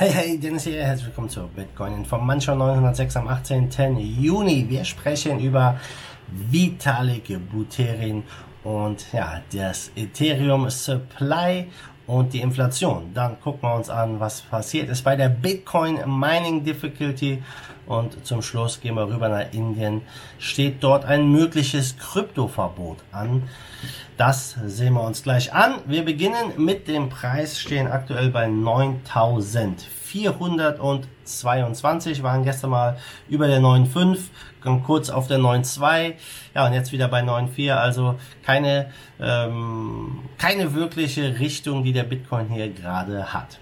Hey, hey, Dennis hier, herzlich willkommen zur Bitcoin Information 906 am 18. Juni. Wir sprechen über Vitalik Buterin und ja, das Ethereum Supply und die Inflation. Dann gucken wir uns an, was passiert ist bei der Bitcoin Mining Difficulty. Und zum Schluss gehen wir rüber nach Indien. Steht dort ein mögliches Kryptoverbot an. Das sehen wir uns gleich an. Wir beginnen mit dem Preis, stehen aktuell bei 9422, waren gestern mal über der 9,5, kurz auf der 9,2, ja und jetzt wieder bei 9,4, also keine, ähm, keine wirkliche Richtung, die der Bitcoin hier gerade hat.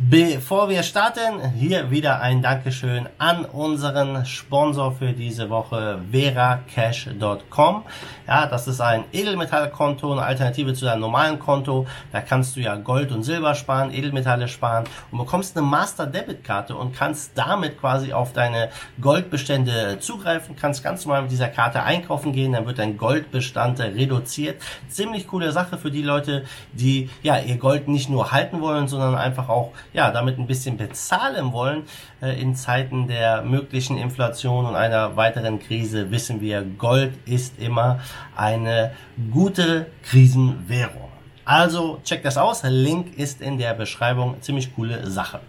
Bevor wir starten, hier wieder ein Dankeschön an unseren Sponsor für diese Woche, veracash.com. Ja, das ist ein Edelmetallkonto, eine Alternative zu deinem normalen Konto. Da kannst du ja Gold und Silber sparen, Edelmetalle sparen und bekommst eine Master Debit Karte und kannst damit quasi auf deine Goldbestände zugreifen. Kannst ganz normal mit dieser Karte einkaufen gehen, dann wird dein Goldbestand reduziert. Ziemlich coole Sache für die Leute, die ja ihr Gold nicht nur halten wollen, sondern einfach auch ja, damit ein bisschen bezahlen wollen. Äh, in Zeiten der möglichen Inflation und einer weiteren Krise wissen wir, Gold ist immer eine gute Krisenwährung. Also check das aus. Link ist in der Beschreibung. Ziemlich coole Sache.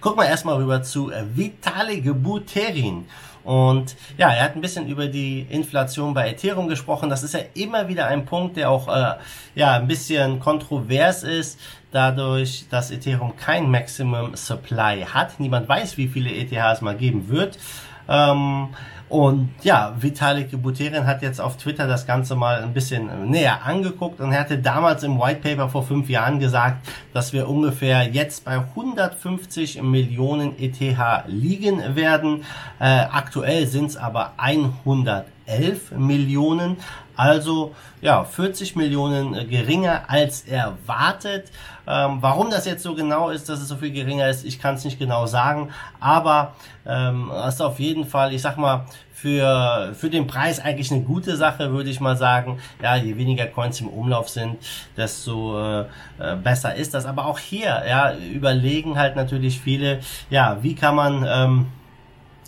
Gucken wir erstmal rüber zu Vitalik Buterin. Und ja, er hat ein bisschen über die Inflation bei Ethereum gesprochen. Das ist ja immer wieder ein Punkt, der auch äh, ja ein bisschen kontrovers ist, dadurch, dass Ethereum kein Maximum Supply hat. Niemand weiß, wie viele ETH es mal geben wird. Ähm, und ja, Vitalik Buterin hat jetzt auf Twitter das Ganze mal ein bisschen näher angeguckt und er hatte damals im White Paper vor fünf Jahren gesagt, dass wir ungefähr jetzt bei 150 Millionen ETH liegen werden. Äh, aktuell sind es aber 111 Millionen. Also ja, 40 Millionen geringer als erwartet. Ähm, warum das jetzt so genau ist, dass es so viel geringer ist, ich kann es nicht genau sagen. Aber ähm, ist auf jeden Fall, ich sag mal, für, für den Preis eigentlich eine gute Sache, würde ich mal sagen. Ja, je weniger Coins im Umlauf sind, desto äh, äh, besser ist das. Aber auch hier, ja, überlegen halt natürlich viele, ja, wie kann man ähm,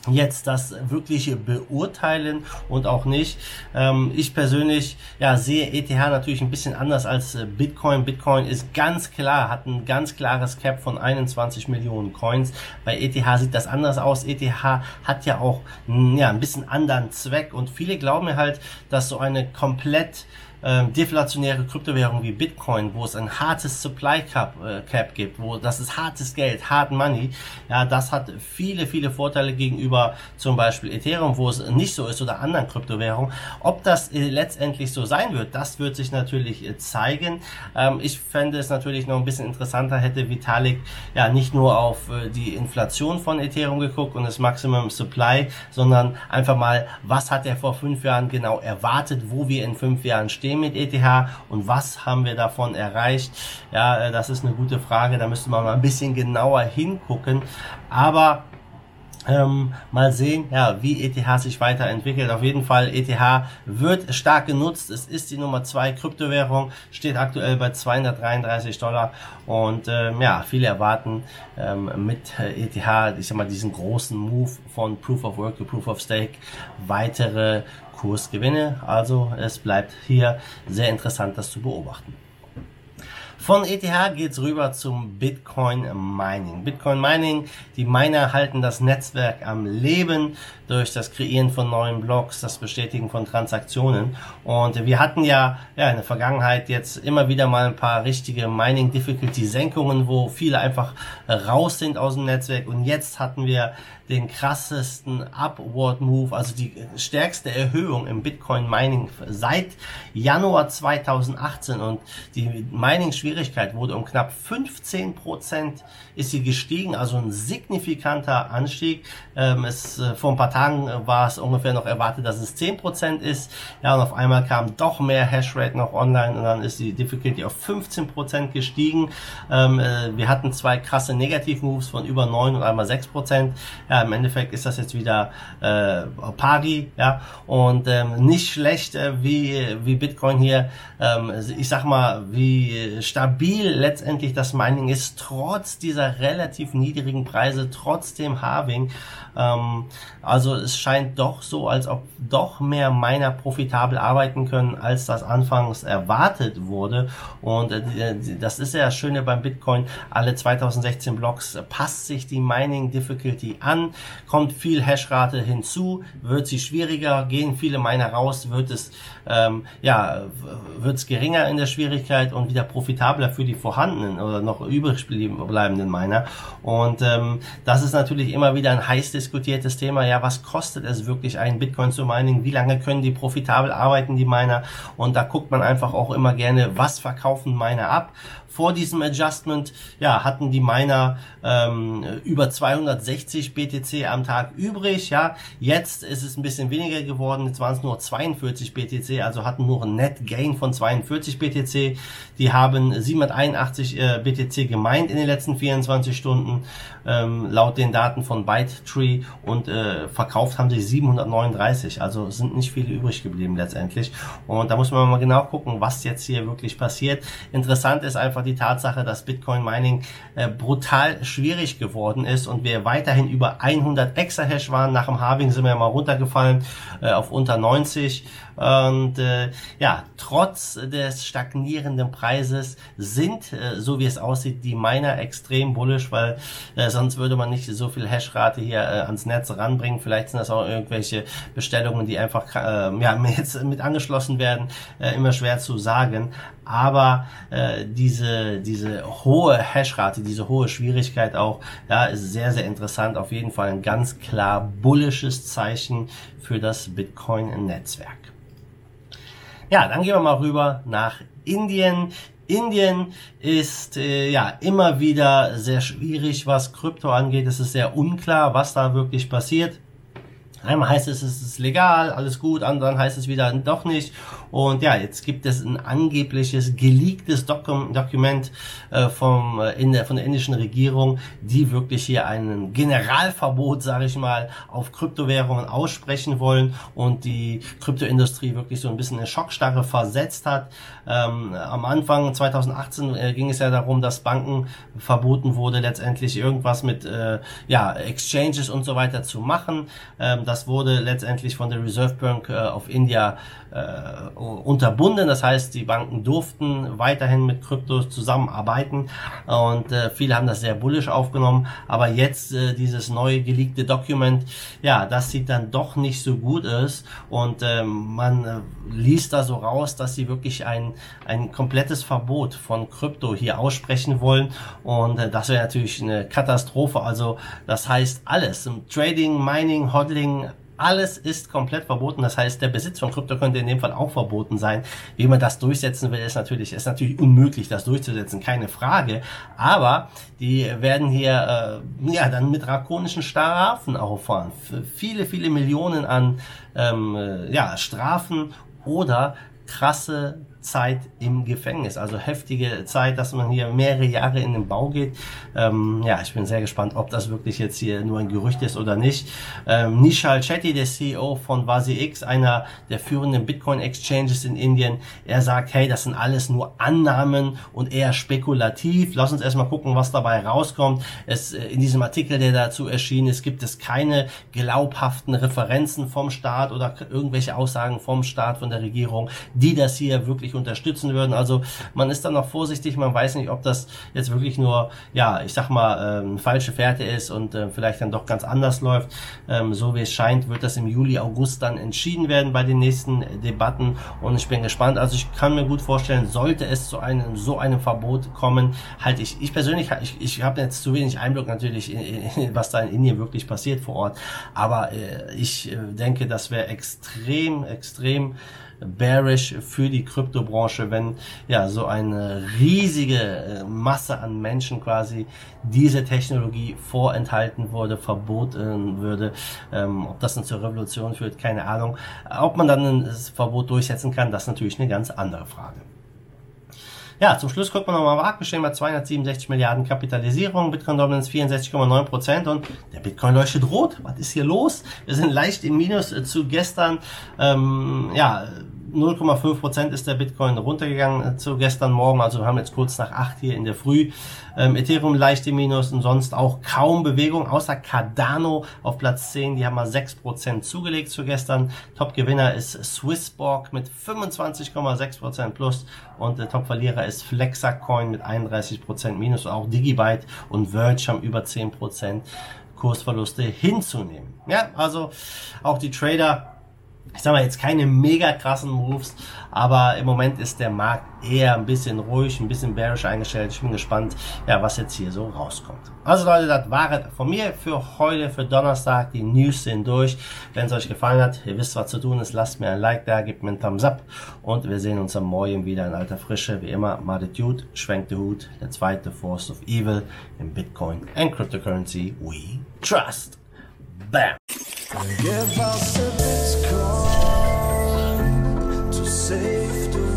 jetzt das wirkliche beurteilen und auch nicht. Ähm, ich persönlich ja, sehe ETH natürlich ein bisschen anders als äh, Bitcoin. Bitcoin ist ganz klar, hat ein ganz klares Cap von 21 Millionen Coins. Bei ETH sieht das anders aus. ETH hat ja auch ja, ein bisschen anderen Zweck und viele glauben mir halt, dass so eine komplett ähm, deflationäre Kryptowährungen wie Bitcoin, wo es ein hartes Supply Cap, äh, Cap gibt, wo das ist hartes Geld, hard Money, ja, das hat viele, viele Vorteile gegenüber zum Beispiel Ethereum, wo es nicht so ist oder anderen Kryptowährungen. Ob das äh, letztendlich so sein wird, das wird sich natürlich äh, zeigen. Ähm, ich fände es natürlich noch ein bisschen interessanter, hätte Vitalik ja nicht nur auf äh, die Inflation von Ethereum geguckt und das Maximum Supply, sondern einfach mal, was hat er vor fünf Jahren genau erwartet, wo wir in fünf Jahren stehen stehen mit ETH und was haben wir davon erreicht? Ja, äh, das ist eine gute Frage, da müsste man mal ein bisschen genauer hingucken. Aber ähm, mal sehen, ja, wie ETH sich weiterentwickelt. Auf jeden Fall, ETH wird stark genutzt. Es ist die Nummer zwei Kryptowährung, steht aktuell bei 233 Dollar. Und ähm, ja, viele erwarten ähm, mit ETH, ich sag mal, diesen großen Move von Proof of Work to Proof of Stake weitere Kursgewinne. Also es bleibt hier sehr interessant, das zu beobachten. Von ETH geht's rüber zum Bitcoin Mining. Bitcoin Mining, die Miner halten das Netzwerk am Leben durch das Kreieren von neuen Blocks, das Bestätigen von Transaktionen. Und wir hatten ja, ja in der Vergangenheit jetzt immer wieder mal ein paar richtige Mining Difficulty Senkungen, wo viele einfach raus sind aus dem Netzwerk. Und jetzt hatten wir den krassesten Upward Move, also die stärkste Erhöhung im Bitcoin Mining seit Januar 2018 und die Mining Schwierigkeit wurde um knapp 15 Prozent ist sie gestiegen, also ein signifikanter Anstieg. Ähm, es, äh, vor ein paar Tagen äh, war es ungefähr noch erwartet, dass es 10 Prozent ist. Ja, und auf einmal kam doch mehr Hashrate noch online und dann ist die Difficulty auf 15 Prozent gestiegen. Ähm, äh, wir hatten zwei krasse Negativ-Moves von über 9 und einmal 6 Prozent. Ja, im Endeffekt ist das jetzt wieder äh, pari, ja, und ähm, nicht schlecht, äh, wie, wie Bitcoin hier, ähm, ich sag mal, wie stark stabil letztendlich das Mining ist, trotz dieser relativ niedrigen Preise, trotz dem Halving. Ähm, also es scheint doch so, als ob doch mehr Miner profitabel arbeiten können, als das anfangs erwartet wurde. Und äh, das ist ja das Schöne beim Bitcoin. Alle 2016 Blocks passt sich die Mining Difficulty an, kommt viel Hashrate hinzu, wird sie schwieriger, gehen viele Miner raus, wird es ähm, ja wird geringer in der Schwierigkeit und wieder profitabler für die vorhandenen oder noch übrig bleibenden Miner. Und ähm, das ist natürlich immer wieder ein heiß diskutiertes Thema. Ja, was kostet es wirklich, einen Bitcoin zu mining? Wie lange können die profitabel arbeiten, die Miner? Und da guckt man einfach auch immer gerne, was verkaufen Miner ab vor diesem Adjustment ja, hatten die Miner ähm, über 260 BTC am Tag übrig. Ja, jetzt ist es ein bisschen weniger geworden. Jetzt waren es nur 42 BTC, also hatten nur ein Net Gain von 42 BTC. Die haben 781 äh, BTC gemeint in den letzten 24 Stunden ähm, laut den Daten von ByteTree und äh, verkauft haben sie 739. Also sind nicht viele übrig geblieben letztendlich. Und da muss man mal genau gucken, was jetzt hier wirklich passiert. Interessant ist einfach die Tatsache, dass Bitcoin Mining äh, brutal schwierig geworden ist und wir weiterhin über 100 Exahash waren. Nach dem Halving sind wir mal runtergefallen äh, auf unter 90. Und äh, ja, trotz des stagnierenden Preises sind, äh, so wie es aussieht, die Miner extrem bullish, weil äh, sonst würde man nicht so viel Hashrate hier äh, ans Netz ranbringen. Vielleicht sind das auch irgendwelche Bestellungen, die einfach äh, ja, jetzt mit angeschlossen werden, äh, immer schwer zu sagen. Aber äh, diese, diese hohe Hashrate, diese hohe Schwierigkeit auch, ja, ist sehr, sehr interessant. Auf jeden Fall ein ganz klar bullisches Zeichen für das Bitcoin-Netzwerk. Ja, dann gehen wir mal rüber nach Indien. Indien ist äh, ja immer wieder sehr schwierig, was Krypto angeht. Es ist sehr unklar, was da wirklich passiert. Einmal heißt es, es ist legal, alles gut, anderen heißt es wieder doch nicht. Und ja, jetzt gibt es ein angebliches geleaktes Dokum Dokument äh, vom, äh, in der, von der indischen Regierung, die wirklich hier ein Generalverbot, sage ich mal, auf Kryptowährungen aussprechen wollen und die Kryptoindustrie wirklich so ein bisschen in Schockstarre versetzt hat. Ähm, am Anfang 2018 äh, ging es ja darum, dass Banken verboten wurde, letztendlich irgendwas mit äh, ja, Exchanges und so weiter zu machen. Ähm, das wurde letztendlich von der Reserve Bank äh, of India äh, unterbunden. Das heißt, die Banken durften weiterhin mit Kryptos zusammenarbeiten und äh, viele haben das sehr bullisch aufgenommen. Aber jetzt äh, dieses neue geleakte Dokument, ja, das sieht dann doch nicht so gut aus und äh, man äh, liest da so raus, dass sie wirklich ein, ein komplettes Verbot von Krypto hier aussprechen wollen und äh, das wäre natürlich eine Katastrophe. Also das heißt alles, Trading, Mining, Hodling, alles ist komplett verboten. Das heißt, der Besitz von Krypto könnte in dem Fall auch verboten sein. Wie man das durchsetzen will, ist natürlich, ist natürlich unmöglich, das durchzusetzen, keine Frage. Aber die werden hier äh, ja dann mit drakonischen Strafen auffahren. Viele, viele Millionen an ähm, äh, ja, Strafen oder krasse Zeit im Gefängnis. Also heftige Zeit, dass man hier mehrere Jahre in den Bau geht. Ähm, ja, ich bin sehr gespannt, ob das wirklich jetzt hier nur ein Gerücht ist oder nicht. Ähm, Nishal Chetty, der CEO von VasiX, einer der führenden Bitcoin-Exchanges in Indien, er sagt, hey, das sind alles nur Annahmen und eher spekulativ. Lass uns erstmal gucken, was dabei rauskommt. Es, äh, in diesem Artikel, der dazu erschienen ist, gibt es keine glaubhaften Referenzen vom Staat oder irgendwelche Aussagen vom Staat, von der Regierung, die das hier wirklich wirklich unterstützen würden. Also man ist dann noch vorsichtig, man weiß nicht, ob das jetzt wirklich nur, ja, ich sag mal, ähm, falsche Fährte ist und äh, vielleicht dann doch ganz anders läuft. Ähm, so wie es scheint, wird das im Juli, August dann entschieden werden bei den nächsten Debatten und ich bin gespannt. Also ich kann mir gut vorstellen, sollte es zu einem so einem Verbot kommen, halt ich, ich persönlich, ich, ich habe jetzt zu wenig Einblick natürlich, in, in, was da in Indien wirklich passiert vor Ort, aber äh, ich äh, denke, das wäre extrem, extrem bearish für die Kryptobranche, wenn ja so eine riesige äh, Masse an Menschen quasi diese Technologie vorenthalten wurde, verboten würde. Ähm, ob das dann zur Revolution führt, keine Ahnung. Ob man dann das Verbot durchsetzen kann, das ist natürlich eine ganz andere Frage. Ja, zum Schluss guckt man nochmal Marktgeschehen bei 267 Milliarden Kapitalisierung, Bitcoin Dominance 64,9 Prozent und der Bitcoin leuchtet rot. Was ist hier los? Wir sind leicht im Minus äh, zu gestern. Ähm, ja, 0,5% ist der Bitcoin runtergegangen äh, zu gestern Morgen. Also wir haben jetzt kurz nach 8 hier in der Früh. Ähm, Ethereum leicht im Minus und sonst auch kaum Bewegung, außer Cardano auf Platz 10. Die haben mal 6% zugelegt zu gestern. Top-Gewinner ist Swissborg mit 25,6% plus und der Top-Verlierer ist Flexacoin mit 31% minus. Auch Digibyte und Verge haben über 10% Kursverluste hinzunehmen. Ja, also auch die Trader ich sag mal jetzt keine mega krassen Moves, aber im Moment ist der Markt eher ein bisschen ruhig, ein bisschen bearish eingestellt. Ich bin gespannt, ja, was jetzt hier so rauskommt. Also Leute, das war von mir für heute, für Donnerstag. Die News sind durch. Wenn es euch gefallen hat, ihr wisst, was zu tun ist, lasst mir ein Like da, gebt mir einen Thumbs up und wir sehen uns am Morgen wieder in alter Frische. Wie immer, Dude, schwenkt der Hut, der zweite Force of Evil in Bitcoin and Cryptocurrency we trust. Bam! safe to